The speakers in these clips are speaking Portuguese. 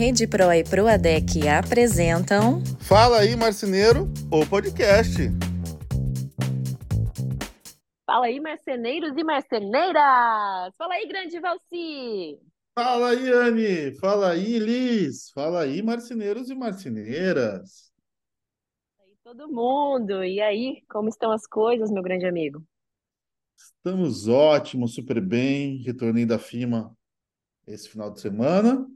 Rede Pro e Proadec apresentam. Fala aí, marceneiro, o podcast. Fala aí, marceneiros e marceneiras! Fala aí, grande Valci! Fala aí, Anne! Fala aí, Liz! Fala aí, marceneiros e marceneiras! E aí, todo mundo! E aí, como estão as coisas, meu grande amigo? Estamos ótimos, super bem. Retornei da FIMA esse final de semana.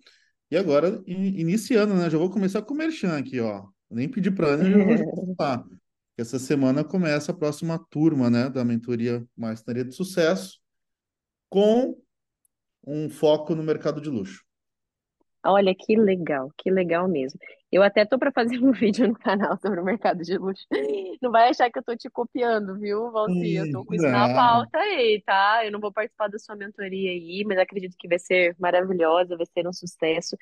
E agora, iniciando, né? Já vou começar com o Merchan aqui, ó. Nem pedi para Ana, já vou falar. Essa semana começa a próxima turma, né? Da mentoria Marcenaria de Sucesso, com um foco no mercado de luxo. Olha que legal, que legal mesmo. Eu até tô para fazer um vídeo no canal sobre o mercado de luxo. Não vai achar que eu tô te copiando, viu, Valci? Eu tô com isso na pauta aí, tá? Eu não vou participar da sua mentoria aí, mas acredito que vai ser maravilhosa, vai ser um sucesso.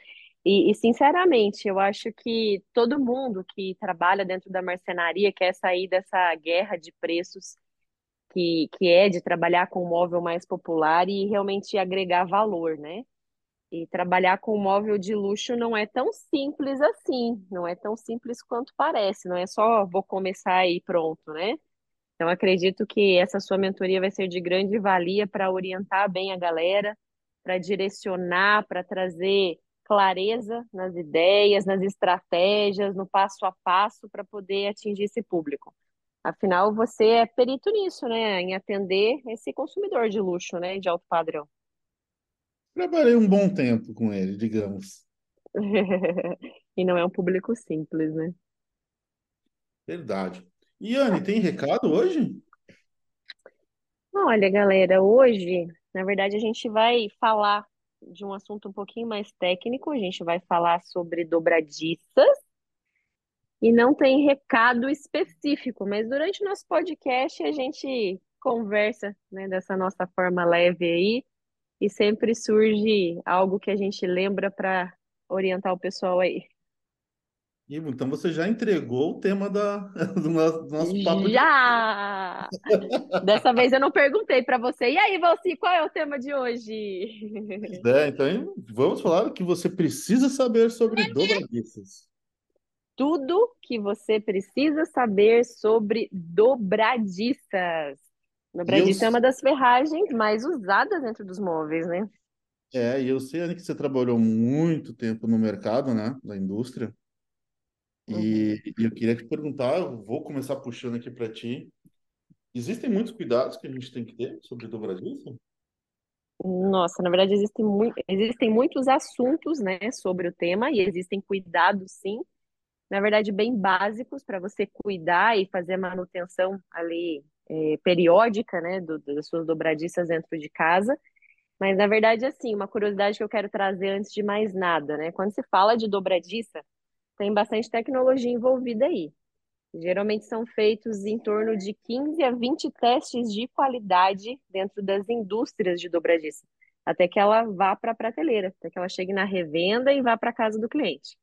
E, e, sinceramente, eu acho que todo mundo que trabalha dentro da marcenaria quer sair dessa guerra de preços que, que é de trabalhar com um móvel mais popular e realmente agregar valor, né? E trabalhar com móvel de luxo não é tão simples assim, não é tão simples quanto parece, não é só vou começar e pronto, né? Então acredito que essa sua mentoria vai ser de grande valia para orientar bem a galera, para direcionar, para trazer clareza nas ideias, nas estratégias, no passo a passo para poder atingir esse público. Afinal, você é perito nisso, né? Em atender esse consumidor de luxo, né? De alto padrão. Trabalhei um bom tempo com ele, digamos. E não é um público simples, né? Verdade. Iane, tem recado hoje? Olha, galera, hoje, na verdade, a gente vai falar de um assunto um pouquinho mais técnico, a gente vai falar sobre dobradiças e não tem recado específico, mas durante o nosso podcast a gente conversa, né, dessa nossa forma leve aí e sempre surge algo que a gente lembra para orientar o pessoal aí. Então você já entregou o tema da, do nosso, do nosso papo. Já! De... Dessa vez eu não perguntei para você. E aí, Valci, qual é o tema de hoje? É, então vamos falar o que você precisa saber sobre dobradiças. Tudo que você precisa saber sobre dobradiças. Dobradiça eu... é uma das ferragens mais usadas dentro dos móveis, né? É, e eu sei, Anne, que você trabalhou muito tempo no mercado, né, da indústria. E, uhum. e eu queria te perguntar, eu vou começar puxando aqui para ti. Existem muitos cuidados que a gente tem que ter sobre dobradiça? Nossa, na verdade existem, mu existem muitos assuntos, né, sobre o tema e existem cuidados, sim. Na verdade, bem básicos para você cuidar e fazer a manutenção ali é, periódica, né, do, das suas dobradiças dentro de casa. Mas, na verdade, assim, uma curiosidade que eu quero trazer antes de mais nada, né? Quando se fala de dobradiça, tem bastante tecnologia envolvida aí. Geralmente são feitos em torno de 15 a 20 testes de qualidade dentro das indústrias de dobradiça, até que ela vá para a prateleira, até que ela chegue na revenda e vá para a casa do cliente.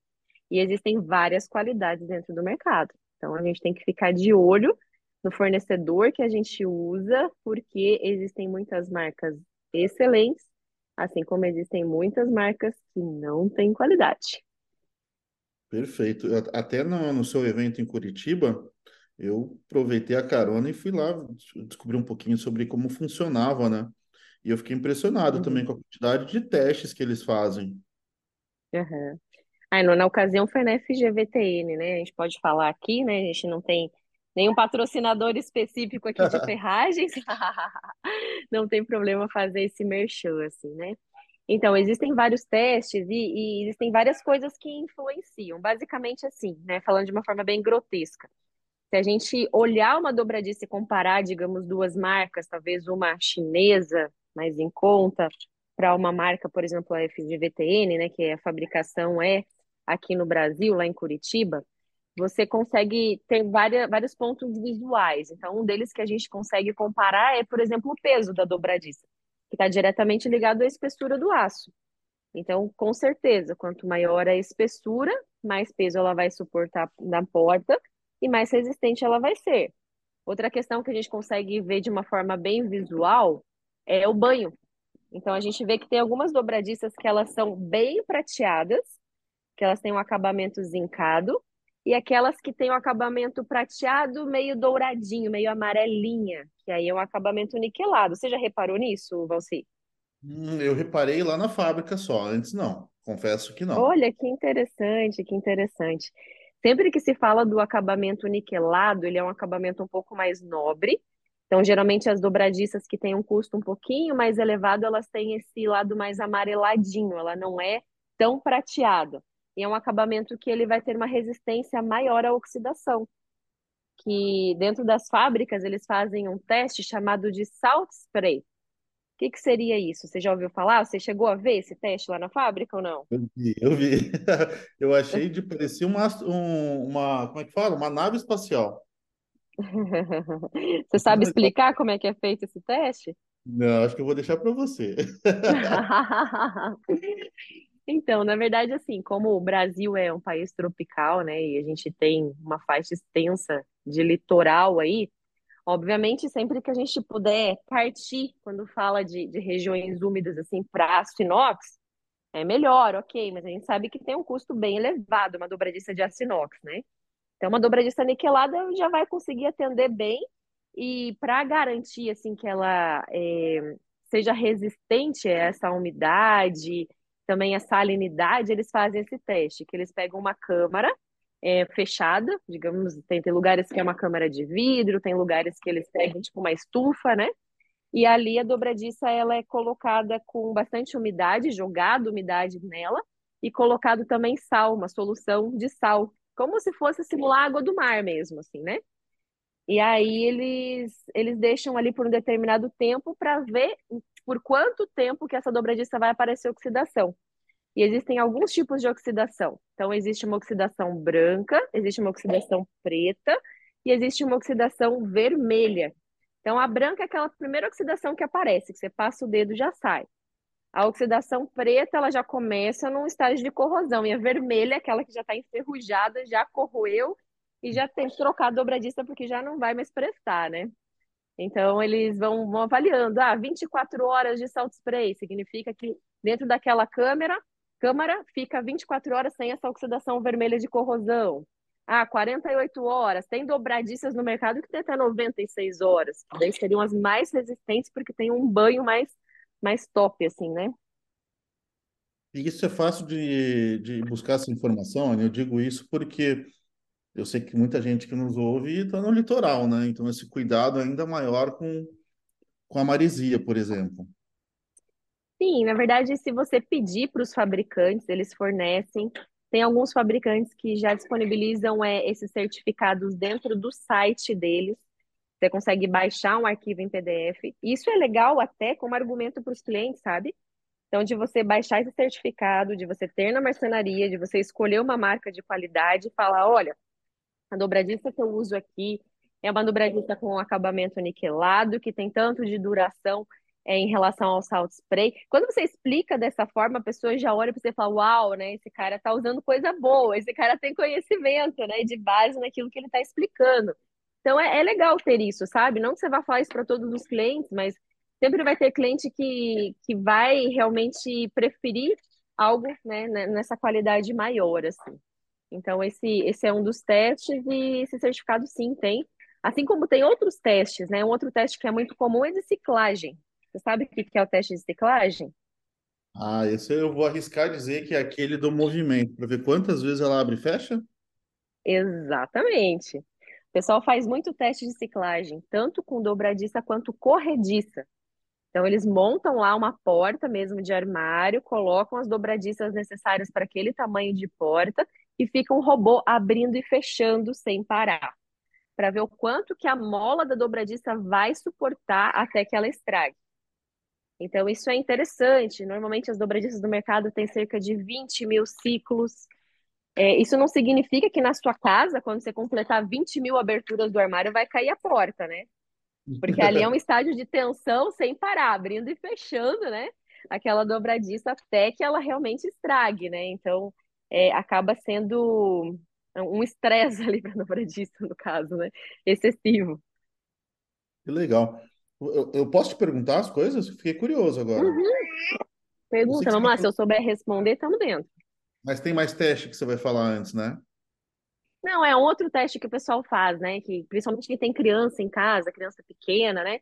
E existem várias qualidades dentro do mercado. Então a gente tem que ficar de olho no fornecedor que a gente usa, porque existem muitas marcas excelentes, assim como existem muitas marcas que não têm qualidade. Perfeito. Até no, no seu evento em Curitiba, eu aproveitei a carona e fui lá descobrir um pouquinho sobre como funcionava, né? E eu fiquei impressionado uhum. também com a quantidade de testes que eles fazem. Uhum. Aí, na ocasião foi na FGVTN, né? A gente pode falar aqui, né? A gente não tem nenhum patrocinador específico aqui de ferragens, não tem problema fazer esse merchan, assim, né? Então, existem vários testes e, e, existem várias coisas que influenciam. Basicamente assim, né? Falando de uma forma bem grotesca. Se a gente olhar uma dobradiça e comparar, digamos, duas marcas, talvez uma chinesa mais em conta, para uma marca, por exemplo, a FGVTN, né? Que a fabricação é aqui no Brasil, lá em Curitiba, você consegue ter várias, vários pontos visuais. Então, um deles que a gente consegue comparar é, por exemplo, o peso da dobradiça, que está diretamente ligado à espessura do aço. Então, com certeza, quanto maior a espessura, mais peso ela vai suportar na porta e mais resistente ela vai ser. Outra questão que a gente consegue ver de uma forma bem visual é o banho. Então, a gente vê que tem algumas dobradiças que elas são bem prateadas, que elas têm um acabamento zincado, e aquelas que têm um acabamento prateado, meio douradinho, meio amarelinha, que aí é um acabamento niquelado. Você já reparou nisso, Valci? Hum, eu reparei lá na fábrica só, antes não. Confesso que não. Olha, que interessante, que interessante. Sempre que se fala do acabamento niquelado, ele é um acabamento um pouco mais nobre. Então, geralmente, as dobradiças que têm um custo um pouquinho mais elevado, elas têm esse lado mais amareladinho, ela não é tão prateada. E é um acabamento que ele vai ter uma resistência maior à oxidação. Que dentro das fábricas, eles fazem um teste chamado de salt spray que, que seria isso? Você já ouviu falar? Você chegou a ver esse teste lá na fábrica ou não? Eu vi, eu vi. Eu achei de parecer uma, um, uma, como é que fala? Uma nave espacial. Você sabe explicar como é que é feito esse teste? Não, acho que eu vou deixar para você. Então, na verdade, assim, como o Brasil é um país tropical, né, e a gente tem uma faixa extensa de litoral aí, Obviamente, sempre que a gente puder partir, quando fala de, de regiões úmidas, assim, para aço inox, é melhor, ok, mas a gente sabe que tem um custo bem elevado uma dobradiça de aço inox, né? Então, uma dobradiça niquelada já vai conseguir atender bem e para garantir, assim, que ela é, seja resistente a essa umidade, também a salinidade, eles fazem esse teste, que eles pegam uma câmara é, fechada, digamos, tem, tem lugares que é uma câmara de vidro, tem lugares que eles pegam tipo uma estufa, né? E ali a dobradiça ela é colocada com bastante umidade, jogado umidade nela e colocado também sal, uma solução de sal, como se fosse simular água do mar mesmo, assim, né? E aí eles eles deixam ali por um determinado tempo para ver por quanto tempo que essa dobradiça vai aparecer oxidação. E existem alguns tipos de oxidação. Então, existe uma oxidação branca, existe uma oxidação preta e existe uma oxidação vermelha. Então, a branca é aquela primeira oxidação que aparece, que você passa o dedo já sai. A oxidação preta, ela já começa num estágio de corrosão. E a vermelha é aquela que já está enferrujada, já corroeu e já tem que trocar a dobradiça porque já não vai mais prestar, né? Então, eles vão, vão avaliando. Ah, 24 horas de salt spray significa que dentro daquela câmera Câmara fica 24 horas sem essa oxidação vermelha de corrosão. Ah, 48 horas. Tem dobradiças no mercado que tem até 96 horas. Daí seriam as mais resistentes porque tem um banho mais, mais top, assim, né? E isso é fácil de, de buscar essa informação, Anny. Eu digo isso porque eu sei que muita gente que nos ouve está no litoral, né? Então esse cuidado é ainda maior com, com a maresia, por exemplo. Sim, na verdade, se você pedir para os fabricantes, eles fornecem. Tem alguns fabricantes que já disponibilizam é, esses certificados dentro do site deles. Você consegue baixar um arquivo em PDF. Isso é legal até como argumento para os clientes, sabe? Então, de você baixar esse certificado, de você ter na marcenaria, de você escolher uma marca de qualidade e falar: olha, a dobradiça que eu uso aqui é uma dobradiça com acabamento niquelado, que tem tanto de duração é, em relação ao salt spray. Quando você explica dessa forma, a pessoa já olha para você e fala: Uau, né? Esse cara tá usando coisa boa, esse cara tem conhecimento, né? De base naquilo que ele está explicando. Então é, é legal ter isso, sabe? Não que você vá falar isso para todos os clientes, mas sempre vai ter cliente que, que vai realmente preferir algo né, nessa qualidade maior, assim. Então, esse, esse é um dos testes e esse certificado sim tem. Assim como tem outros testes, né? Um outro teste que é muito comum é de ciclagem. Você sabe o que é o teste de ciclagem? Ah, esse eu vou arriscar dizer que é aquele do movimento, para ver quantas vezes ela abre e fecha? Exatamente. O pessoal faz muito teste de ciclagem, tanto com dobradiça quanto corrediça. Então, eles montam lá uma porta mesmo de armário, colocam as dobradiças necessárias para aquele tamanho de porta e fica um robô abrindo e fechando sem parar, para ver o quanto que a mola da dobradiça vai suportar até que ela estrague. Então, isso é interessante. Normalmente, as dobradiças do mercado têm cerca de 20 mil ciclos. É, isso não significa que na sua casa, quando você completar 20 mil aberturas do armário, vai cair a porta, né? Porque ali é um estágio de tensão sem parar, abrindo e fechando, né? Aquela dobradiça até que ela realmente estrague, né? Então, é, acaba sendo um estresse ali para a dobradiça, no caso, né? Excessivo. Que legal. Eu, eu posso te perguntar as coisas? Fiquei curioso agora. Uhum. Pergunta, vamos lá, se eu souber responder, estamos dentro. Mas tem mais teste que você vai falar antes, né? Não, é outro teste que o pessoal faz, né? Que principalmente quem tem criança em casa, criança pequena, né?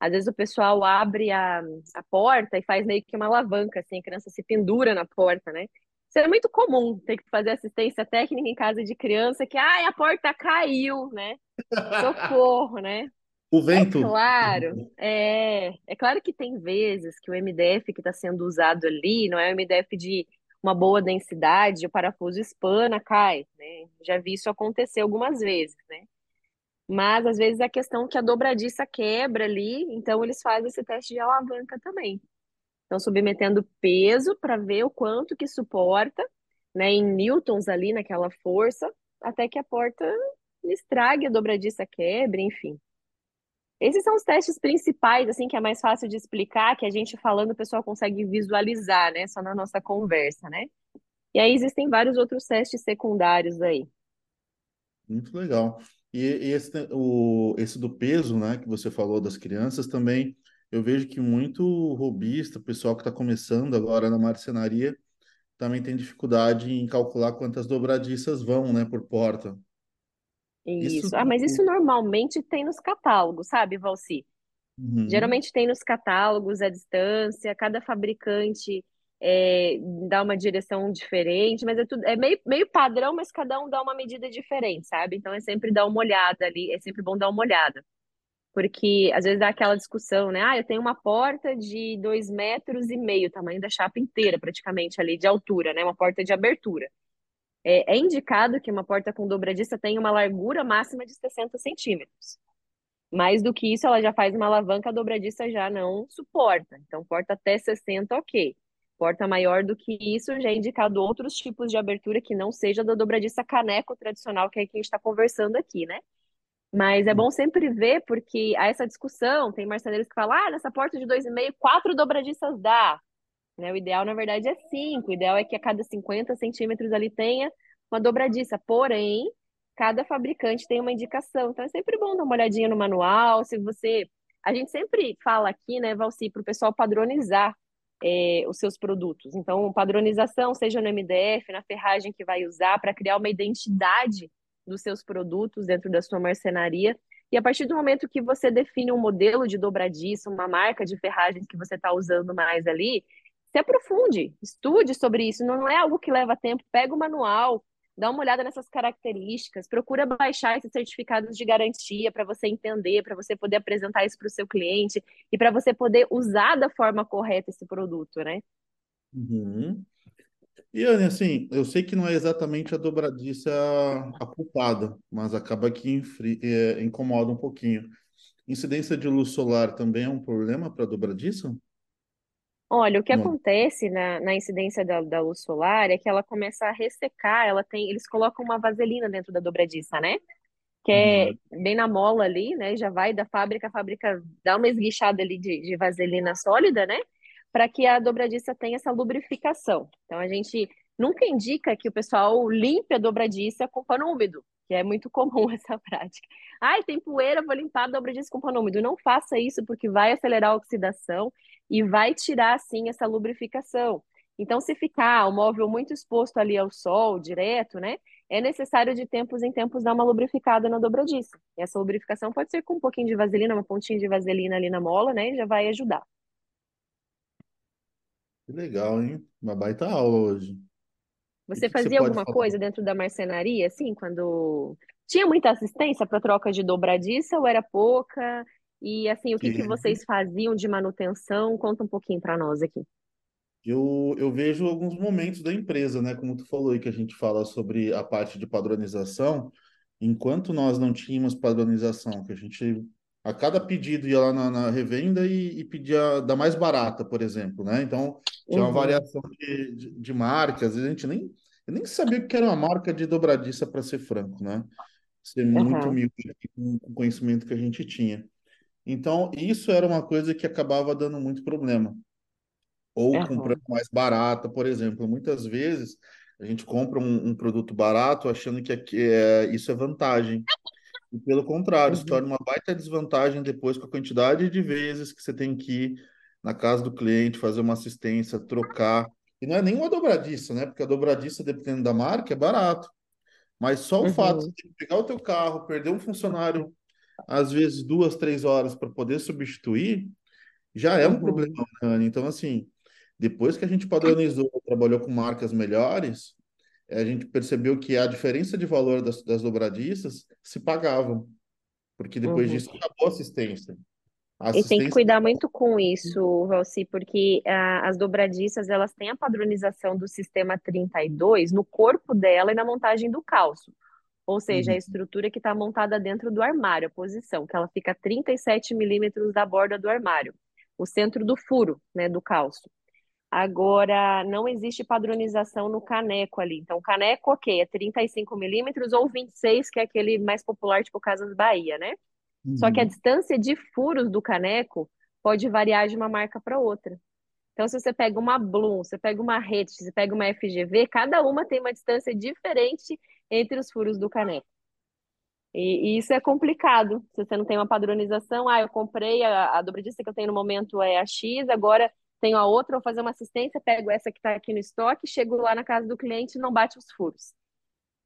Às vezes o pessoal abre a, a porta e faz meio que uma alavanca, assim, a criança se pendura na porta, né? Isso é muito comum, ter que fazer assistência técnica em casa de criança, que, ai, a porta caiu, né? Socorro, né? O É vento. claro, é, é claro que tem vezes que o MDF que está sendo usado ali não é um MDF de uma boa densidade, o parafuso espana, cai, né? Já vi isso acontecer algumas vezes, né? Mas às vezes a questão é que a dobradiça quebra ali, então eles fazem esse teste de alavanca também. Então, submetendo peso para ver o quanto que suporta, né, em newtons ali naquela força, até que a porta estrague, a dobradiça quebre, enfim. Esses são os testes principais, assim, que é mais fácil de explicar, que a gente falando o pessoal consegue visualizar, né, só na nossa conversa, né? E aí existem vários outros testes secundários aí. Muito legal. E, esse, o, esse do peso, né, que você falou das crianças também, eu vejo que muito robista, pessoal que está começando agora na marcenaria, também tem dificuldade em calcular quantas dobradiças vão, né, por porta. Isso. Isso. Ah, mas isso normalmente tem nos catálogos, sabe, Valci? Uhum, Geralmente tem nos catálogos a distância, cada fabricante é, dá uma direção diferente, mas é tudo é meio, meio padrão, mas cada um dá uma medida diferente, sabe? Então é sempre dar uma olhada ali, é sempre bom dar uma olhada. Porque às vezes dá aquela discussão, né? Ah, eu tenho uma porta de dois metros e meio, tamanho da chapa inteira, praticamente ali, de altura, né? Uma porta de abertura. É, é indicado que uma porta com dobradiça tenha uma largura máxima de 60 centímetros. Mais do que isso, ela já faz uma alavanca, a dobradiça já não suporta. Então, porta até 60, ok. Porta maior do que isso, já é indicado outros tipos de abertura que não seja da dobradiça caneco tradicional, que é que a gente está conversando aqui, né? Mas é bom sempre ver, porque há essa discussão, tem marceneiros que falam, ah, nessa porta de 2,5, quatro dobradiças dá. Né? O ideal, na verdade, é cinco. O ideal é que a cada 50 centímetros ali tenha uma dobradiça. Porém, cada fabricante tem uma indicação. Então é sempre bom dar uma olhadinha no manual. Se você. A gente sempre fala aqui, né, Valci, para o pessoal padronizar é, os seus produtos. Então, padronização, seja no MDF, na ferragem que vai usar, para criar uma identidade dos seus produtos dentro da sua marcenaria. E a partir do momento que você define um modelo de dobradiça, uma marca de ferragens que você está usando mais ali, se aprofunde, estude sobre isso. Não é algo que leva tempo. Pega o manual, dá uma olhada nessas características, procura baixar esses certificados de garantia para você entender, para você poder apresentar isso para o seu cliente e para você poder usar da forma correta esse produto, né? uhum. E, Anne, assim, eu sei que não é exatamente a dobradiça a culpada, mas acaba que infri- é, incomoda um pouquinho. Incidência de luz solar também é um problema para dobradiça? Olha, o que Não. acontece na, na incidência da, da luz solar é que ela começa a ressecar, ela tem, eles colocam uma vaselina dentro da dobradiça, né? Que é Uhum, bem na mola ali, né? Já vai da fábrica, a fábrica dá uma esguichada ali de, de vaselina sólida, né? Para que a dobradiça tenha essa lubrificação. Então a gente nunca indica que o pessoal limpe a dobradiça com pano úmido, que é muito comum essa prática. Ai, tem poeira, vou limpar a dobradiça com pano úmido. Não faça isso, porque vai acelerar a oxidação e vai tirar, assim, essa lubrificação. Então, se ficar o móvel muito exposto ali ao sol, direto, né? é necessário de tempos em tempos dar uma lubrificada na dobradiça. E essa lubrificação pode ser com um pouquinho de vaselina, uma pontinha de vaselina ali na mola, né? Já vai ajudar. Que legal, hein? Uma baita aula hoje. E o Você que que você fazia pode alguma falar? coisa dentro da marcenaria, assim, quando tinha muita assistência para troca de dobradiça ou era pouca? E assim, o que que vocês faziam de manutenção? Conta um pouquinho para nós aqui. Eu, eu vejo alguns momentos da empresa, né? Como tu falou aí, que a gente fala sobre a parte de padronização. Enquanto nós não tínhamos padronização, que a gente, a cada pedido ia lá na, na revenda e, e pedia da mais barata, por exemplo, né? Então, tinha uma Uhum, variação de, de, de marcas, a gente nem, eu nem sabia o que era uma marca de dobradiça, para ser franco, né? Ser muito aham, humilde com o conhecimento que a gente tinha. Então, isso era uma coisa que acabava dando muito problema ou comprando aham, mais barata, por exemplo. Muitas vezes a gente compra um, um produto barato achando que é, isso é vantagem. E pelo contrário, se uhum, torna uma baita desvantagem depois com a quantidade de vezes que você tem que ir na casa do cliente, fazer uma assistência, trocar. E não é nenhuma dobradiça, né? Porque a dobradiça, dependendo da marca, é barato. Mas só o fato Uhum, de pegar o teu carro, perder um funcionário, às vezes duas, três horas para poder substituir, já é um problema, uhum, né, Anny? Então, assim, depois que a gente padronizou, trabalhou com marcas melhores, a gente percebeu que a diferença de valor das, das dobradiças se pagavam, porque depois uhum. disso acabou a assistência. A E tem que assistência. cuidar muito com isso, Valci, porque ah, as dobradiças elas têm a padronização do sistema 32 no corpo dela e na montagem do calço. Ou seja, a Uhum, estrutura que está montada dentro do armário, a posição, que ela fica a 37 milímetros da borda do armário, o centro do furo, né, do calço. Agora, não existe padronização no caneco ali. Então, o caneco, ok, é 35 milímetros ou 26, que é aquele mais popular, tipo Casas Bahia, né? Só que a uhum. distância de furos do caneco pode variar de uma marca para outra. Então, se você pega uma Bloom, você pega uma Ret, você pega uma FGV, cada uma tem uma distância diferente entre os furos do caneco. E, e isso é complicado, se você não tem uma padronização. Ah, eu comprei a, a dobradiça que eu tenho no momento é a X, agora tenho a outra, vou fazer uma assistência, pego essa que está aqui no estoque, chego lá na casa do cliente e não bate os furos.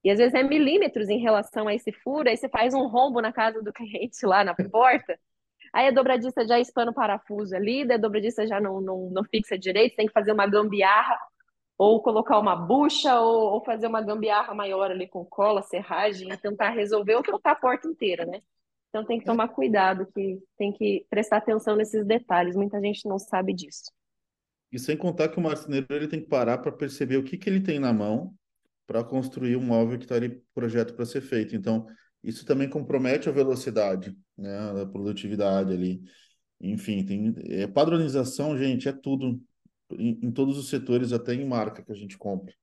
E às vezes é milímetros em relação a esse furo, aí você faz um rombo na casa do cliente lá na porta, aí a dobradiça já espana o parafuso ali, a dobradiça já não, não, não fixa direito, tem que fazer uma gambiarra, ou colocar uma bucha, ou, ou fazer uma gambiarra maior ali com cola, serragem, e tentar resolver ou trocar a porta inteira, né? Então tem que tomar cuidado, que tem que prestar atenção nesses detalhes, muita gente não sabe disso. E sem contar que o marceneiro ele tem que parar para perceber o que que ele tem na mão para construir um móvel que está ali projeto para ser feito. Então, isso também compromete a velocidade, né, a produtividade ali. Enfim, tem é, padronização, gente, é tudo em, em todos os setores, até em marca que a gente compra.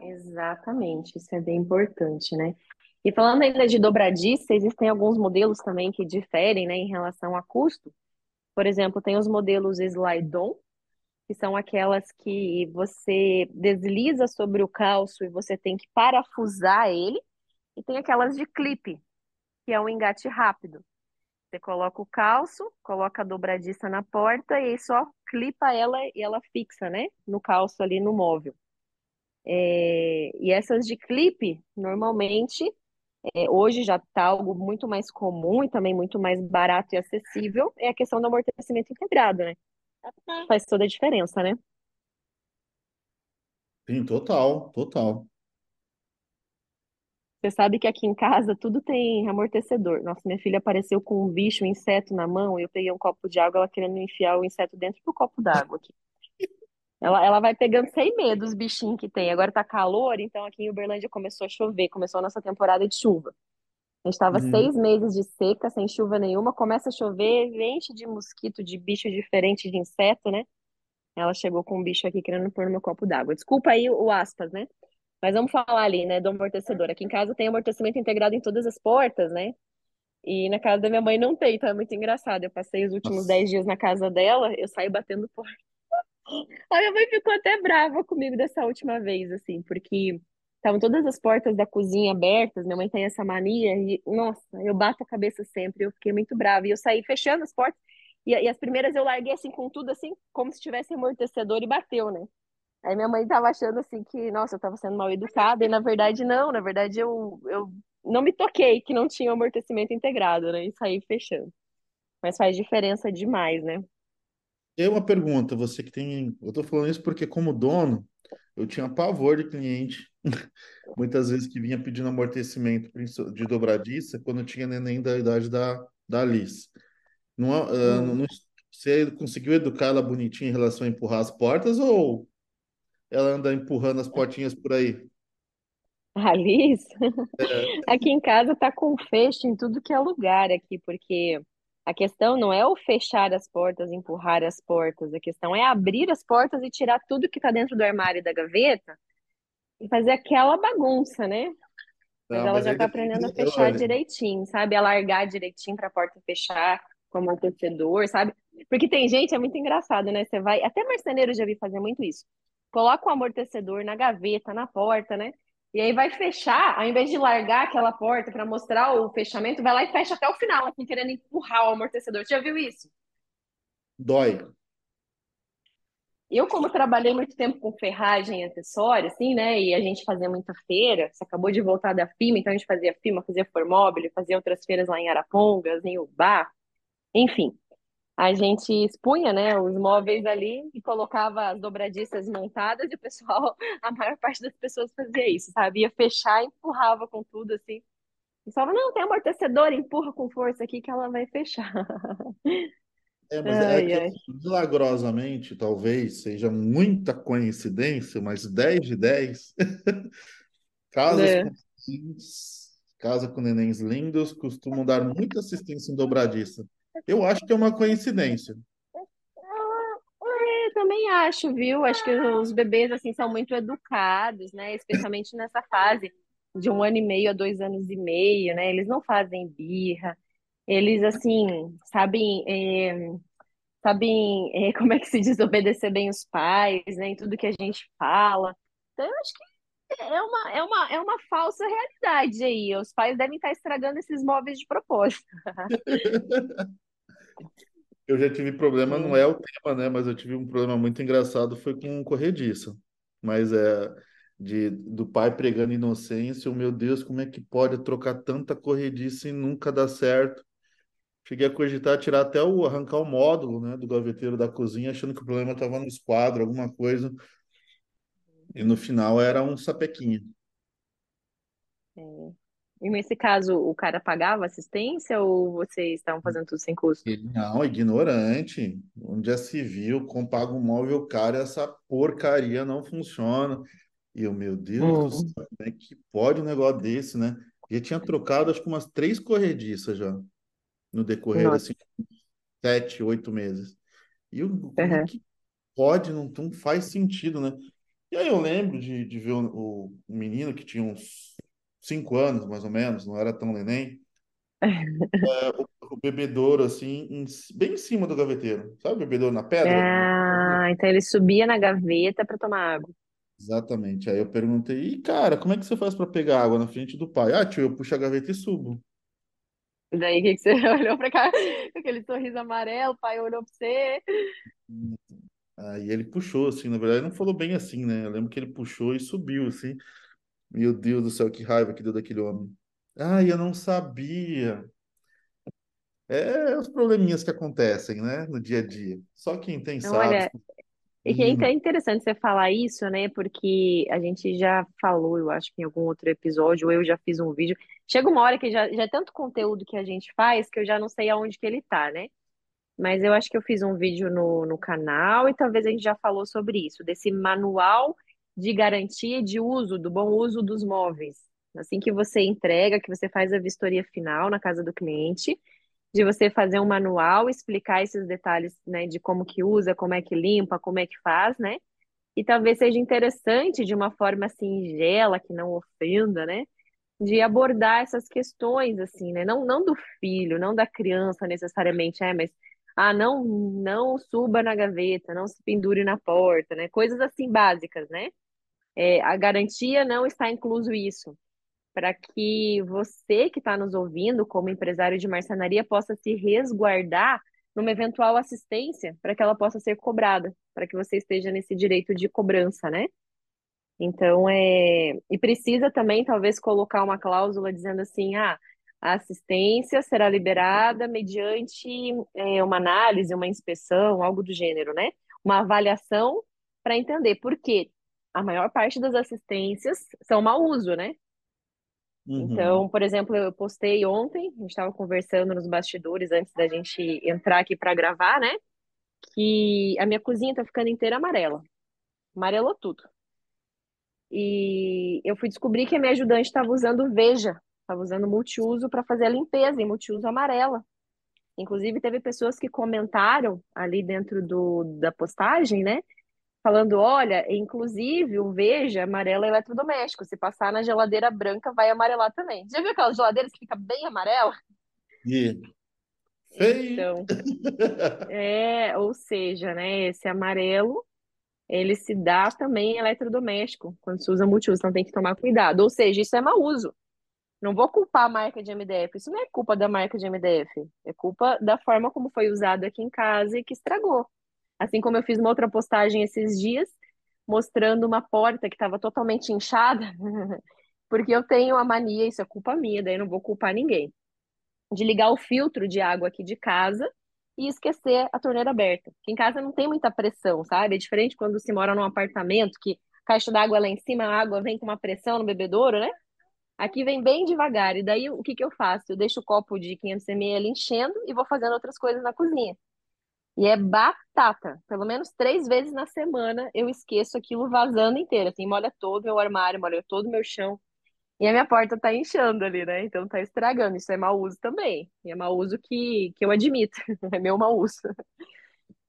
Exatamente, isso é bem importante, né? E falando ainda de dobradiça, existem alguns modelos também que diferem, né, em relação a custo. Por exemplo, tem os modelos Slide-On, que são aquelas que você desliza sobre o calço e você tem que parafusar ele, e tem aquelas de clipe, que é um engate rápido. Você coloca o calço, coloca a dobradiça na porta e aí só clipa ela e ela fixa, né, no calço ali no móvel. É, e essas de clipe, normalmente, é, hoje já está algo muito mais comum e também muito mais barato e acessível, é a questão do amortecimento integrado, né? Faz toda a diferença, né? Sim, total, total. Você sabe que aqui em casa tudo tem amortecedor. Nossa, minha filha apareceu com um bicho, um inseto na mão, e eu peguei um copo de água, ela querendo enfiar o inseto dentro do copo d'água aqui. Ela, ela vai pegando sem medo os bichinhos que tem. Agora tá calor, então aqui em Uberlândia começou a chover, começou a nossa temporada de chuva. A gente estava Uhum. seis meses de seca, sem chuva nenhuma, começa a chover, enche de mosquito, de bicho diferente, de inseto, né? Ela chegou com um bicho aqui querendo pôr no meu copo d'água. Desculpa aí o aspas, né? Mas vamos falar ali, né, do amortecedor. Aqui em casa tem amortecimento integrado em todas as portas, né? E na casa da minha mãe não tem, então é muito engraçado. Eu passei os últimos Nossa. dez dias na casa dela, eu saio batendo porta. A minha mãe ficou até brava comigo dessa última vez, assim, porque estavam todas as portas da cozinha abertas, minha mãe tem essa mania, e, nossa, eu bato a cabeça sempre, eu fiquei muito brava. E eu saí fechando as portas, e, e as primeiras eu larguei assim com tudo, assim, como se tivesse amortecedor e bateu, né? Aí minha mãe tava achando assim que, nossa, eu tava sendo mal educada, e na verdade não, na verdade eu, eu não me toquei que não tinha amortecimento integrado, né? E saí fechando. Mas faz diferença demais, né? Aí uma pergunta, você que tem. Eu tô falando isso porque, como dono, eu tinha pavor de cliente, muitas vezes que vinha pedindo amortecimento de dobradiça quando tinha neném da idade da, da Alice. Não, ah, não, não- você conseguiu educar ela bonitinha em relação a empurrar as portas ou ela anda empurrando as portinhas por aí? Alice, É, aqui em casa tá com fecho em tudo que é lugar aqui, porque a questão não é o fechar as portas, empurrar as portas, a questão é abrir as portas e tirar tudo que tá dentro do armário e da gaveta fazer aquela bagunça, né? Mas não, ela mas já tá depende. aprendendo a fechar é, direitinho, sabe? A largar direitinho pra porta fechar com amortecedor, sabe? Porque tem gente, é muito engraçado, né? Você vai, até marceneiro já vi fazer muito isso. Coloca o amortecedor na gaveta, na porta, né? E aí vai fechar, ao invés de largar aquela porta pra mostrar o fechamento, vai lá e fecha até o final, assim, querendo empurrar o amortecedor. Você já viu isso? dói. Eu, como trabalhei muito tempo com ferragem e acessório, assim, né? E a gente fazia muita feira, você acabou de voltar da FIMA, então a gente fazia FIMA, fazia Formóvel, fazia outras feiras lá em Arapongas, em Ubá, enfim. A gente expunha, né, os móveis ali e colocava as dobradiças montadas e o pessoal, a maior parte das pessoas fazia isso, sabe? Ia fechar, empurrava com tudo, assim. E falava, não, tem amortecedor, empurra com força aqui que ela vai fechar. É, mas é Ai, que ai. assim, milagrosamente, talvez seja muita coincidência, mas 10 de 10 casas com É. nenéns, casa com nenéns lindos costumam dar muita assistência em dobradiça. Eu acho que é uma coincidência. Eu também acho, viu? Acho que os bebês, assim, são muito educados, né? Especialmente nessa fase de um ano e meio a dois anos e meio, né? Eles não fazem birra. Eles, assim, sabem, é, sabem, é, como é que se diz, obedecer bem os pais, né? Em tudo que a gente fala. Então, eu acho que é uma, é uma, é uma falsa realidade aí. Os pais devem estar estragando esses móveis de propósito. Eu já tive problema, não é o tema, né? Mas eu tive um problema muito engraçado, foi com corrediça. Mas é de, do pai pregando inocência, o meu Deus, como é que pode trocar tanta corrediça e nunca dar certo? Cheguei a cogitar tirar até o arrancar o módulo, né, do gaveteiro da cozinha, achando que o problema estava no esquadro, alguma coisa, e no final era um sapequinho. é. E nesse caso, o cara pagava assistência ou vocês estavam fazendo tudo sem custo? Não, ignorante. Onde se viu, com paga um móvel caro, essa porcaria não funciona. E eu, meu Deus do céu, Hum, como é que pode um negócio desse, né? Já tinha trocado acho que umas três corrediças já no decorrer nossa. assim, sete, oito meses. E é Uhum. que pode? Não, não faz sentido, né? E aí eu lembro de, de ver o, o menino que tinha uns cinco anos, mais ou menos, não era tão neném, é, o, o bebedouro assim, em- bem em cima do gaveteiro. Sabe o bebedouro na pedra? Ah, então ele subia na gaveta para tomar água. Exatamente. Aí eu perguntei, e cara, como é que você faz para pegar água na frente do pai? Ah, tio, eu puxo a gaveta e subo. E daí, o que que você olhou pra cá com aquele sorriso amarelo, o pai olhou pra você. Aí ele puxou, assim, na verdade, não falou bem assim, né? Eu lembro que ele puxou e subiu, assim. Meu Deus do céu, que raiva que deu daquele homem. Ah, eu não sabia. É os probleminhas que acontecem, né, no dia a dia. Só quem tem Então, sabe. olha, e que é Menino, inte- interessante você falar isso, né? Porque a gente já falou, eu acho que em algum outro episódio, ou eu já fiz um vídeo. Chega uma hora que já, já é tanto conteúdo que a gente faz que eu já não sei aonde que ele tá, né? Mas eu acho que eu fiz um vídeo no, no canal e talvez a gente já falou sobre isso, desse manual de garantia de uso, do bom uso dos móveis. Assim que você entrega, que você faz a vistoria final na casa do cliente, de você fazer um manual, explicar esses detalhes, né, de como que usa, como é que limpa, como é que faz, né? E talvez seja interessante de uma forma singela, que não ofenda, né? De abordar essas questões, assim, né? Não, não do filho, não da criança necessariamente, é, mas ah, não, não suba na gaveta, não se pendure na porta, né? Coisas assim básicas, né? É, a garantia não está incluso isso, para que você que está nos ouvindo, como empresário de marcenaria, possa se resguardar numa eventual assistência, para que ela possa ser cobrada, para que você esteja nesse direito de cobrança, né? Então, é... E precisa também, talvez, colocar uma cláusula dizendo assim, ah, a assistência será liberada mediante é, uma análise, uma inspeção, algo do gênero, né? Uma avaliação para entender, porque a maior parte das assistências são mau uso, né? Uhum, Então, por exemplo, eu postei ontem, a gente estava conversando nos bastidores antes da gente entrar aqui para gravar, né? Que a minha cozinha tá ficando inteira amarela. Amarelou tudo. E eu fui descobrir que a minha ajudante estava usando Veja, estava usando multiuso para fazer a limpeza em multiuso amarela. Inclusive, teve pessoas que comentaram ali dentro do, da postagem, né? Falando, olha, inclusive o Veja amarelo é eletrodoméstico. Se passar na geladeira branca, vai amarelar também. Já viu aquelas geladeiras que fica bem amarela? e. Então, é, ou seja, né, esse amarelo, ele se dá também em eletrodoméstico, quando se usa multiuso, então tem que tomar cuidado. Ou seja, isso é mau uso. Não vou culpar a marca de MDF, isso não é culpa da marca de MDF, é culpa da forma como foi usado aqui em casa e que estragou. Assim como eu fiz uma outra postagem esses dias, mostrando uma porta que estava totalmente inchada, porque eu tenho a mania, isso é culpa minha, daí não vou culpar ninguém, de ligar o filtro de água aqui de casa e esquecer a torneira aberta. Aqui em casa não tem muita pressão, sabe? É diferente quando se mora num apartamento que a caixa d'água lá em cima, a água vem com uma pressão no bebedouro, né? Aqui vem bem devagar. E daí o que que eu faço? Eu deixo o copo de 500 ml enchendo e vou fazendo outras coisas na cozinha. E é batata. Pelo menos três vezes na semana eu esqueço aquilo vazando inteiro. Assim, molha todo meu armário, molha todo o meu chão. E a minha porta tá inchando ali, né? Então tá estragando. Isso é mau uso também. E é mau uso que, que eu admito. É meu mau uso.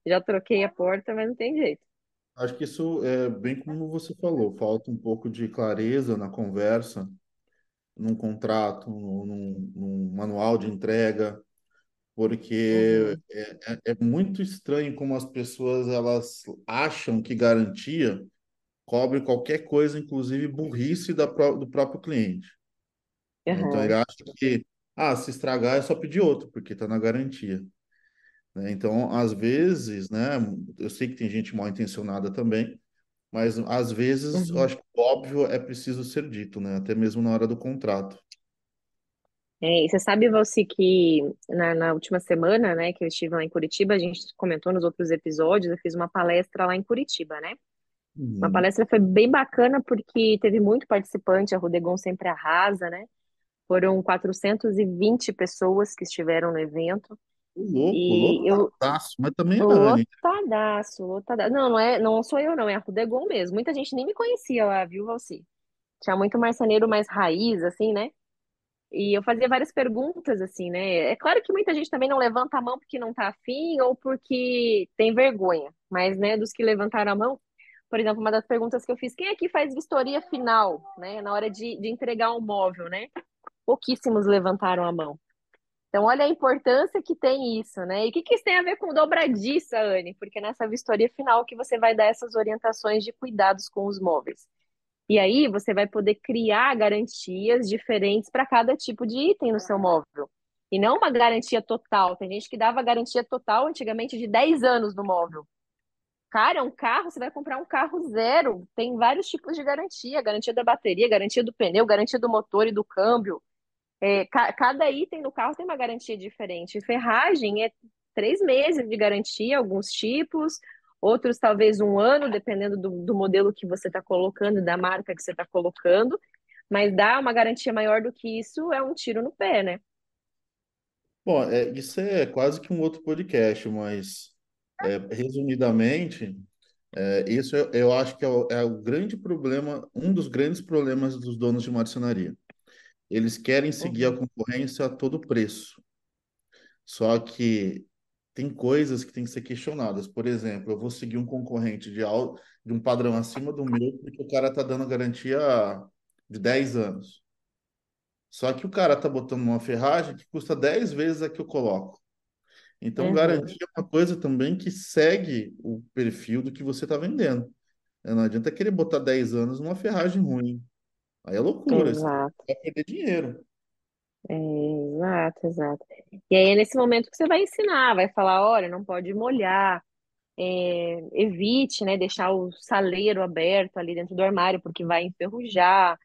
Já troquei a porta, mas não tem jeito. Acho que isso é bem como você falou, falta um pouco de clareza na conversa, num contrato, num, num manual de entrega, porque Uhum, é, é, é muito estranho como as pessoas elas acham que garantia cobre qualquer coisa, inclusive burrice da, do próprio cliente. né? Então ele acha que, ah, se estragar é só pedir outro, porque está na garantia. né? Então, às vezes, né, eu sei que tem gente mal intencionada também, mas às vezes eu uhum. acho que óbvio é preciso ser dito, né? Até mesmo na hora do contrato. É, e você sabe, Valci, que na, na última semana, né, que eu estive lá em Curitiba, a gente comentou nos outros episódios, eu fiz uma palestra lá em Curitiba, né? Uma Uhum. palestra foi bem bacana porque teve muito participante, a Rodegon sempre arrasa, né? Foram 420 pessoas que estiveram no evento O louco, e eu lotadaço, mas também é lotadaço, lotadaço. Não, não é, não sou eu não, é a Rodegon mesmo. Muita gente nem me conhecia lá, viu, Valci? Tinha muito marceneiro mais raiz, assim, né? E eu fazia várias perguntas, assim, né? É claro que muita gente também não levanta a mão porque não tá afim ou porque tem vergonha, mas, né, dos que levantaram a mão, por exemplo, uma das perguntas que eu fiz, quem aqui faz vistoria final, né, na hora de, de entregar um móvel, né? Pouquíssimos levantaram a mão. Então, olha a importância que tem isso, né? E o que, que isso tem a ver com dobradiça, Anne? Porque nessa vistoria final que você vai dar essas orientações de cuidados com os móveis. E aí você vai poder criar garantias diferentes para cada tipo de item no seu móvel. E não uma garantia total. Tem gente que dava garantia total antigamente de 10 anos no móvel. Cara, um carro, você vai comprar um carro zero. Tem vários tipos de garantia: garantia da bateria, garantia do pneu, garantia do motor e do câmbio. É, ca- cada item no carro tem uma garantia diferente. Ferragem é três meses de garantia, alguns tipos, outros talvez um ano, dependendo do, do modelo que você está colocando, da marca que você está colocando. Mas dar uma garantia maior do que isso é um tiro no pé, né? Bom, é, isso é quase que um outro podcast, mas é, resumidamente, é, isso eu, eu acho que é o, é o grande problema, um dos grandes problemas dos donos de marcenaria. Eles querem seguir a Uhum, concorrência a todo preço. Só que tem coisas que têm que ser questionadas. Por exemplo, eu vou seguir um concorrente de, al- de um padrão acima do meu porque o cara está dando garantia de 10 anos. Só que o cara está botando uma ferragem que custa 10 vezes a que eu coloco. Então, uhum, garantia é uma coisa também que segue o perfil do que você está vendendo. É, Não adianta querer botar 10 anos numa ferragem ruim. Aí é loucura, você exato, vai perder dinheiro. É, exato, exato. E aí é nesse momento que você vai ensinar, vai falar, olha, não pode molhar, é, evite, né, deixar o saleiro aberto ali dentro do armário, porque vai enferrujar.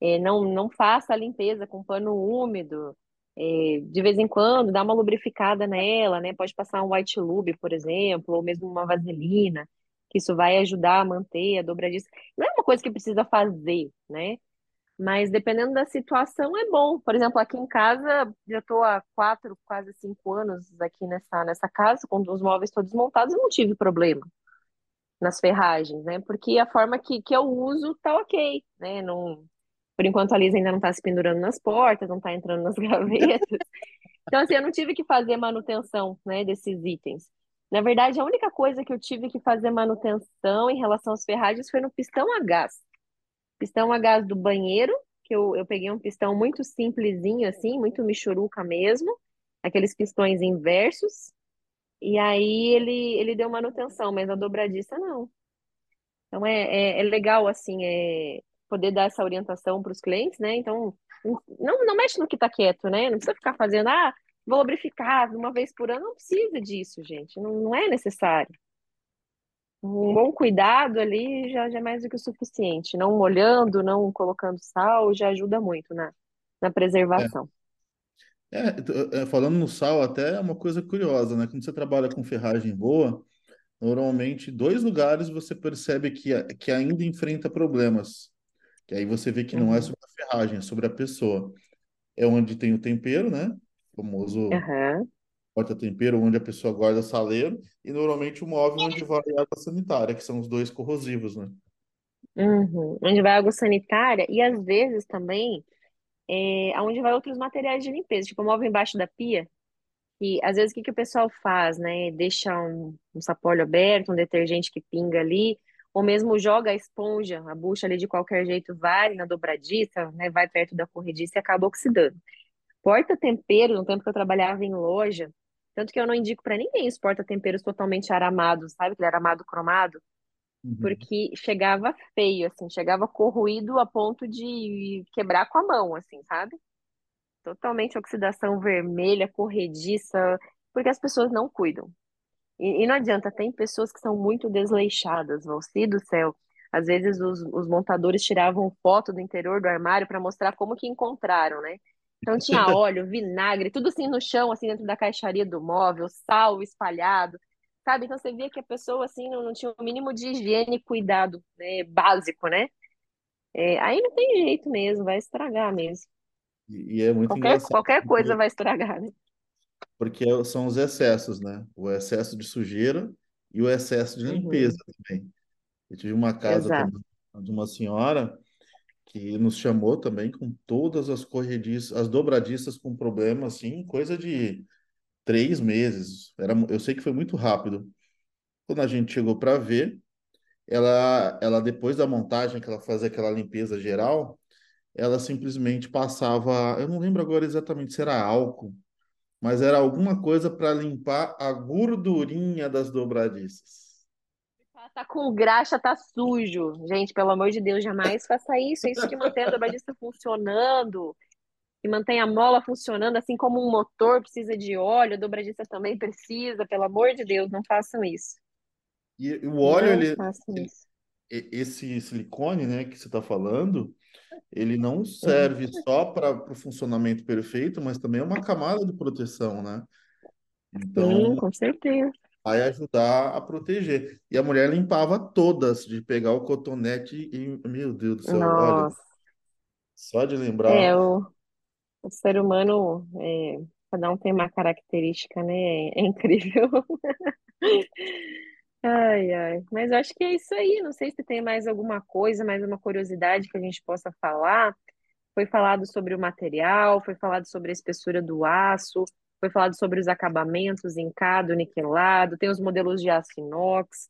É, não, não faça a limpeza com pano úmido. É, de vez em quando, dá uma lubrificada nela, né? Pode passar um white lube, por exemplo, ou mesmo uma vaselina, que isso vai ajudar a manter a dobradiça. Não é uma coisa que precisa fazer, né? Mas dependendo da situação, é bom. Por exemplo, aqui em casa, já estou há quatro, quase cinco anos aqui nessa, nessa casa, com os móveis todos montados, eu não tive problema nas ferragens, né? Porque a forma que, que eu uso tá ok, né? Não, por enquanto a Lisa ainda não tá se pendurando nas portas, não tá entrando nas gavetas. Então, assim, eu não tive que fazer manutenção, né, desses itens. Na verdade, a única coisa que eu tive que fazer manutenção em relação às ferragens foi no pistão a gás. Pistão a gás do banheiro, que eu, eu peguei um pistão muito simplesinho, assim, muito michuruca mesmo, aqueles pistões inversos, e aí ele, ele deu manutenção, mas a dobradiça não. Então é, é, é legal assim é, poder dar essa orientação para os clientes, né? Então não, não mexe no que está quieto, né? Não precisa ficar fazendo, ah, vou lubrificar uma vez por ano, não precisa disso, gente, não, não é necessário. Um bom cuidado ali já, já é mais do que o suficiente. Não molhando, não colocando sal, já ajuda muito na, na É, preservação. é, t- é, falando no sal, até é uma coisa curiosa, né? Quando você trabalha com ferragem boa, normalmente dois lugares você percebe que, que ainda enfrenta problemas. Que aí você vê que não é Uhum. sobre a ferragem, é sobre a pessoa. É onde tem o tempero, né? O famoso Aham. porta-tempero, onde a pessoa guarda saleiro, e normalmente o móvel onde vai água sanitária, que são os dois corrosivos, né? Uhum. Onde vai água sanitária e às vezes também é, aonde vai outros materiais de limpeza, tipo móvel embaixo da pia. E às vezes o que que o pessoal faz, né? Deixa um, um sapólio aberto, um detergente que pinga ali, ou mesmo joga a esponja, a bucha ali de qualquer jeito vai na dobradiça, né? Vai perto da corrediça e acaba oxidando. Porta-tempero, no tempo que eu trabalhava em loja, tanto que eu não indico para ninguém os porta-temperos totalmente aramados, sabe? Aquele aramado cromado, Uhum. porque chegava feio, assim, chegava corroído a ponto de quebrar com a mão, assim, sabe? Totalmente oxidação vermelha, corrediça, porque as pessoas não cuidam. E, e não adianta, tem pessoas que são muito desleixadas, Valci do céu. Às vezes os, os montadores tiravam foto do interior do armário para mostrar como que encontraram, né? Então tinha óleo, vinagre, tudo assim no chão, assim dentro da caixaria do móvel, sal espalhado, sabe? Então você via que a pessoa assim não, não tinha o mínimo de higiene e cuidado, né? Básico, né? É, aí não tem jeito mesmo, vai estragar mesmo. E, é muito Qualquer, engraçado, qualquer coisa porque, vai estragar, né? porque são os excessos, né? O excesso de sujeira e o excesso de limpeza Uhum, também. Eu tive uma casa também de uma senhora que nos chamou também com todas as corrediças, as dobradiças com problema, assim, coisa de três meses. Era, eu sei que foi muito rápido. Quando a gente chegou para ver, ela, ela depois da montagem, que ela fazia aquela limpeza geral, ela simplesmente passava, eu não lembro agora exatamente se era álcool, mas era alguma coisa para limpar a gordurinha das dobradiças. Tá com graxa, tá sujo. Gente, pelo amor de Deus, jamais faça isso. É isso que mantém a dobradiça funcionando, que mantém a mola funcionando, assim como um motor precisa de óleo, a dobradiça também precisa. Pelo amor de Deus, não façam isso. E o óleo, Não ele, ele- e- esse silicone, né, que você está falando, ele não Uhum. serve só para o funcionamento perfeito, mas também é uma camada de proteção, né? Sim, Então, com certeza. Vai ajudar a proteger. E a mulher limpava todas, de pegar o cotonete e, meu Deus do céu, olha, Nossa. só de É, lembrar. o, o ser humano, é, cada um tem uma característica, né? É incrível. Ai, ai. Mas eu acho que é isso aí. Não sei se tem mais alguma coisa, mais uma curiosidade que a gente possa falar. Foi falado sobre o material, foi falado sobre a espessura do aço, foi falado sobre os acabamentos, zincado, niquelado, tem os modelos de aço inox,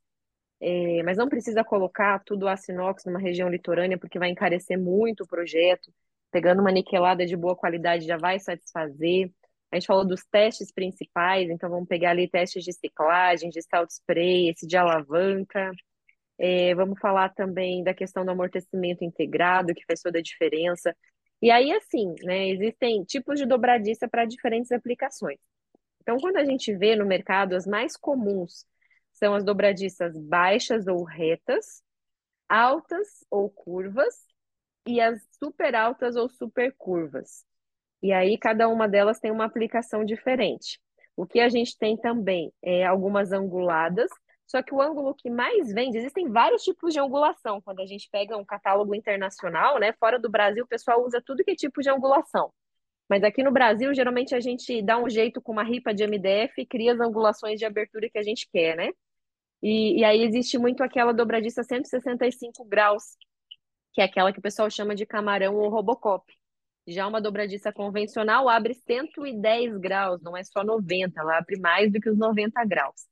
é, mas não precisa colocar tudo aço inox numa região litorânea, porque vai encarecer muito o projeto. Pegando uma niquelada de boa qualidade já vai satisfazer. A gente falou dos testes principais, então vamos pegar ali testes de ciclagem, de salt spray, esse de alavanca. É, vamos falar também da questão do amortecimento integrado, que faz toda a diferença. E aí, assim, né, existem tipos de dobradiça para diferentes aplicações. Então, quando a gente vê no mercado, as mais comuns são as dobradiças baixas ou retas, altas ou curvas, e as super altas ou super curvas. E aí, cada uma delas tem uma aplicação diferente. O que a gente tem também é algumas anguladas, só que o ângulo que mais vende, existem vários tipos de angulação. Quando a gente pega um catálogo internacional, né, fora do Brasil, o pessoal usa tudo que é tipo de angulação. Mas aqui no Brasil, geralmente a gente dá um jeito com uma ripa de MDF e cria as angulações de abertura que a gente quer, né? E, e aí existe muito aquela dobradiça 165 graus, que é aquela que o pessoal chama de camarão ou robocop. Já uma dobradiça convencional abre 110 graus, não é só 90, ela abre mais do que os 90 graus.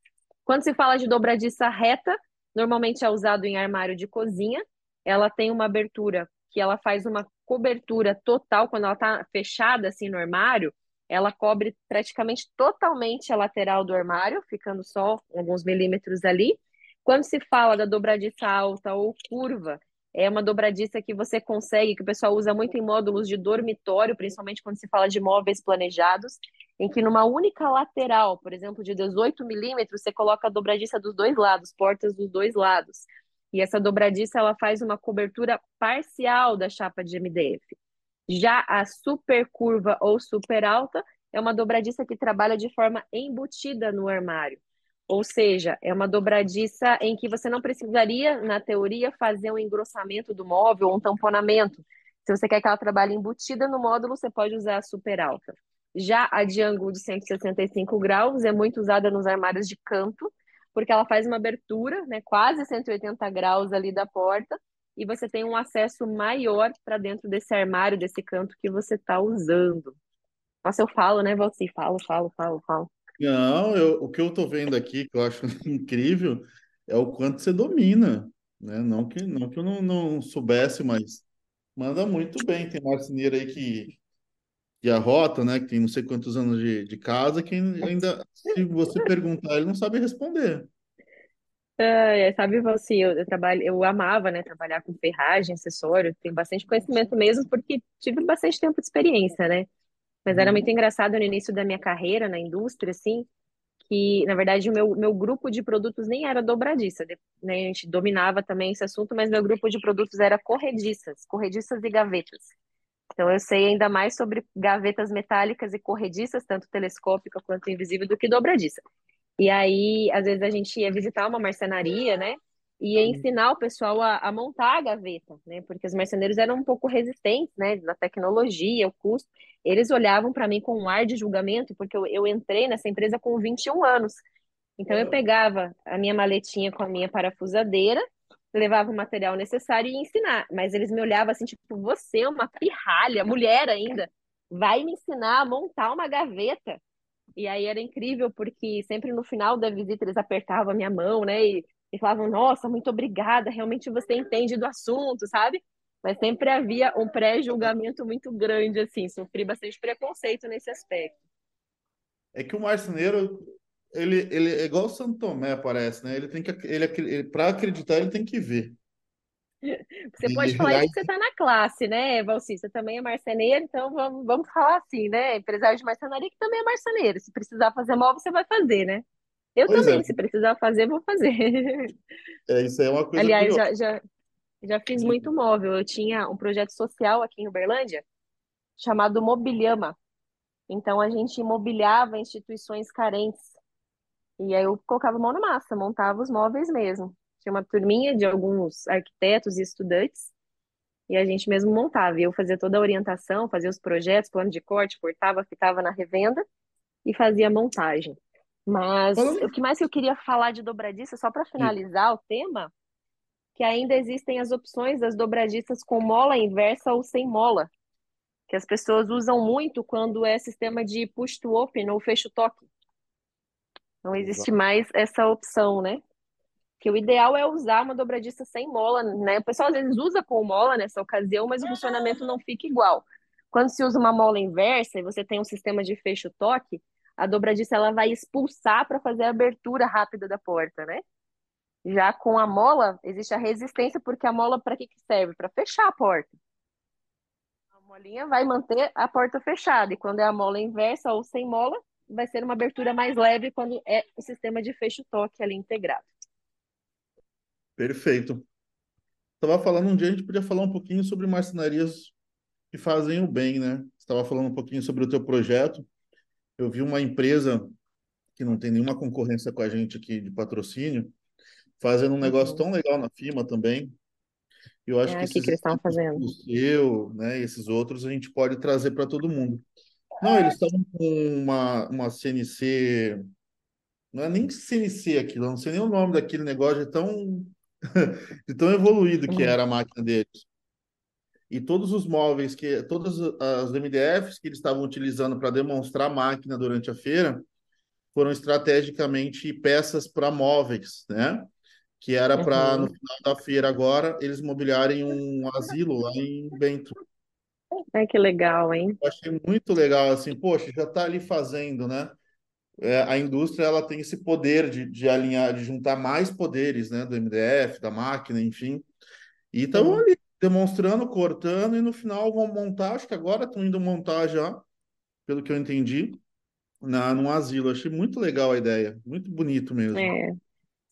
Quando se fala de dobradiça reta, normalmente é usado em armário de cozinha. Ela tem uma abertura que ela faz uma cobertura total quando ela está fechada assim no armário, ela cobre praticamente totalmente a lateral do armário, ficando só alguns milímetros ali. Quando se fala da dobradiça alta ou curva, é uma dobradiça que você consegue, que o pessoal usa muito em módulos de dormitório, principalmente quando se fala de móveis planejados. Em que numa única lateral, por exemplo, de 18 milímetros, você coloca a dobradiça dos dois lados, portas dos dois lados. E essa dobradiça ela faz uma cobertura parcial da chapa de MDF. Já a super curva ou super alta é uma dobradiça que trabalha de forma embutida no armário. Ou seja, é uma dobradiça em que você não precisaria, na teoria, fazer um engrossamento do móvel ou um tamponamento. Se você quer que ela trabalhe embutida no módulo, você pode usar a super alta. Já a de ângulo de 165 graus é muito usada nos armários de canto, porque ela faz uma abertura, né, quase 180 graus ali da porta, e você tem um acesso maior para dentro desse armário, desse canto que você está usando. Nossa, eu falo, né, você falo, falo, falo, falo. Não, eu, o que eu estou vendo aqui, que eu acho incrível, é o quanto você domina, né? Não que, não que eu não, não soubesse, mas manda muito bem. Tem marceneiro aí que, que arrota, né? Que tem não sei quantos anos de, de casa, que ainda, se você perguntar, ele não sabe responder. É, sabe, você, eu, eu trabalho, eu amava, né, trabalhar com ferragem, acessório, tenho bastante conhecimento mesmo, porque tive bastante tempo de experiência, né? Mas era muito uhum. engraçado no início da minha carreira na indústria, assim, que, na verdade, o meu, meu grupo de produtos nem era dobradiça, né? A gente dominava também esse assunto, mas meu grupo de produtos era corrediças, corrediças e gavetas. Então, eu sei ainda mais sobre gavetas metálicas e corrediças, tanto telescópica quanto invisível, do que dobradiça. E aí, às vezes, a gente ia visitar uma marcenaria, né? e uhum. ensinar o pessoal a, a, montar a gaveta, né? Porque os marceneiros eram um pouco resistentes, né? Da tecnologia, o custo. Eles olhavam para mim com um ar de julgamento, porque eu, eu entrei nessa empresa com 21 anos. Então eu pegava a minha maletinha com a minha parafusadeira, levava o material necessário e ia ensinar. Mas eles me olhavam assim, tipo, você é uma pirralha, mulher ainda, vai me ensinar a montar uma gaveta. E aí era incrível, porque sempre no final da visita eles apertavam a minha mão, né? E e falavam, nossa, muito obrigada, realmente você entende do assunto, sabe? Mas sempre havia um pré-julgamento muito grande, assim, sofri bastante preconceito nesse aspecto. É que o marceneiro, ele, ele é igual o Santo Tomé, parece, né? Ele tem que, ele, ele para acreditar, ele tem que ver. Você pode falar isso que você está na classe, né, Valci? Você também é marceneiro, então vamos, vamos falar assim, né? Empresário de marcenaria que também é marceneiro. Se precisar fazer móvel, você vai fazer, né? Eu pois também, é. se precisar fazer, vou fazer. É, isso aí é uma coisa Aliás, já, já, já fiz muito móvel. Eu tinha um projeto social aqui em Uberlândia chamado Mobiliama. Então, a gente imobiliava instituições carentes. E aí eu colocava mão na massa, montava os móveis mesmo. Tinha uma turminha de alguns arquitetos e estudantes, e a gente mesmo montava. E eu fazia toda a orientação, fazia os projetos, plano de corte, cortava, fitava na revenda e fazia a montagem. Mas Falando... o que mais que eu queria falar de dobradiça, só para finalizar o tema, que ainda existem as opções das dobradiças com mola inversa ou sem mola, que as pessoas usam muito quando é sistema de push to open ou fecho toque. Não existe mais essa opção, né? Que o ideal é usar uma dobradiça sem mola, né? O pessoal às vezes usa com mola nessa ocasião, mas o funcionamento não fica igual. Quando se usa uma mola inversa e você tem um sistema de fecho toque, a dobradiça ela vai expulsar para fazer a abertura rápida da porta, né? Já com a mola, existe a resistência, porque a mola para que, que serve? Para fechar a porta. A molinha vai manter a porta fechada, e quando é a mola inversa ou sem mola, vai ser uma abertura mais leve quando é o sistema de fecho-toque ali integrado. Perfeito. Estava falando um dia, a gente podia falar um pouquinho sobre marcenarias que fazem o bem, né? Estava falando um pouquinho sobre o teu projeto eu vi uma empresa que não tem nenhuma concorrência com a gente aqui de patrocínio, fazendo um negócio uhum. tão legal na firma também. Eu acho é, que, esses que eles estão fazendo? Eu, né, esses outros a gente pode trazer para todo mundo. Não, eles estavam com uma, uma CNC, não é nem CNC aquilo, não sei nem o nome daquele negócio, de tão, de tão evoluído que uhum. era a máquina deles e todos os móveis que todas as MDFs que eles estavam utilizando para demonstrar a máquina durante a feira foram estrategicamente peças para móveis, né? Que era para uhum. no final da feira agora eles mobiliarem um asilo lá em Bento. É que legal, hein? Eu achei muito legal assim, poxa, já está ali fazendo, né? É, a indústria ela tem esse poder de, de alinhar, de juntar mais poderes, né? Do MDF, da máquina, enfim. E estão ali demonstrando, cortando, e no final vão montar, acho que agora estão indo montar já, pelo que eu entendi. na, num asilo. Achei muito legal a ideia, muito bonito mesmo. É,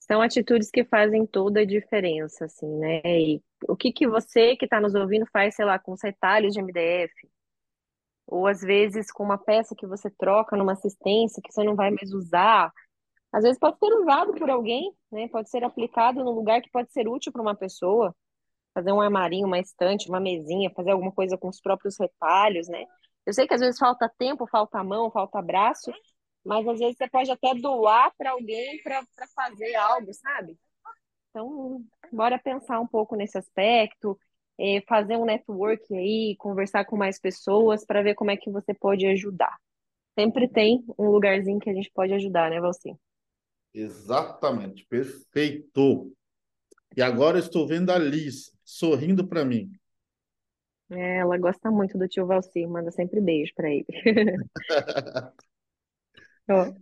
são atitudes que fazem toda a diferença, assim, né? E o que que você que está nos ouvindo faz, sei lá, com os retalhos de MDF, ou às vezes com uma peça que você troca numa assistência que você não vai mais usar. Às vezes pode ser usado por alguém, né? Pode ser aplicado num lugar que pode ser útil para uma pessoa. Fazer um armarinho, uma estante, uma mesinha, fazer alguma coisa com os próprios retalhos, né? Eu sei que às vezes falta tempo, falta mão, falta braço, mas às vezes você pode até doar para alguém para fazer algo, sabe? Então, bora pensar um pouco nesse aspecto, eh, fazer um network aí, conversar com mais pessoas para ver como é que você pode ajudar. Sempre tem um lugarzinho que a gente pode ajudar, né, Valci? Exatamente, perfeito. E agora eu estou vendo a Liz sorrindo para mim. É, ela gosta muito do tio Valci, manda sempre beijo para ele. Ó,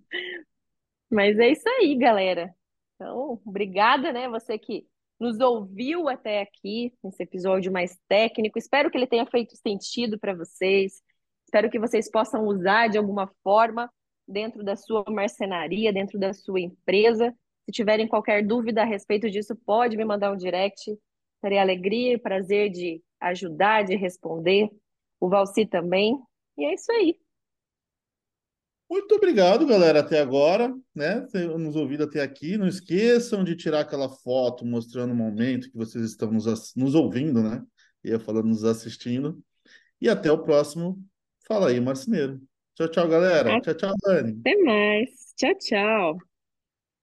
Mas é isso aí, galera. Então, obrigada, né? Você que nos ouviu até aqui, nesse episódio mais técnico. Espero que ele tenha feito sentido para vocês. Espero que vocês possam usar de alguma forma dentro da sua marcenaria, dentro da sua empresa. Se tiverem qualquer dúvida a respeito disso, pode me mandar um direct. Terei alegria e prazer de ajudar, de responder. O Valci também. E é isso aí. Muito obrigado, galera, até agora, né? Nos ouvido até aqui. Não esqueçam de tirar aquela foto mostrando o momento que vocês estão nos, nos ouvindo, né? Ia falando, nos assistindo. E até o próximo Fala aí, Marceneiro. Tchau, tchau, galera. Tchau, tchau, Dani. Até mais. Tchau, tchau.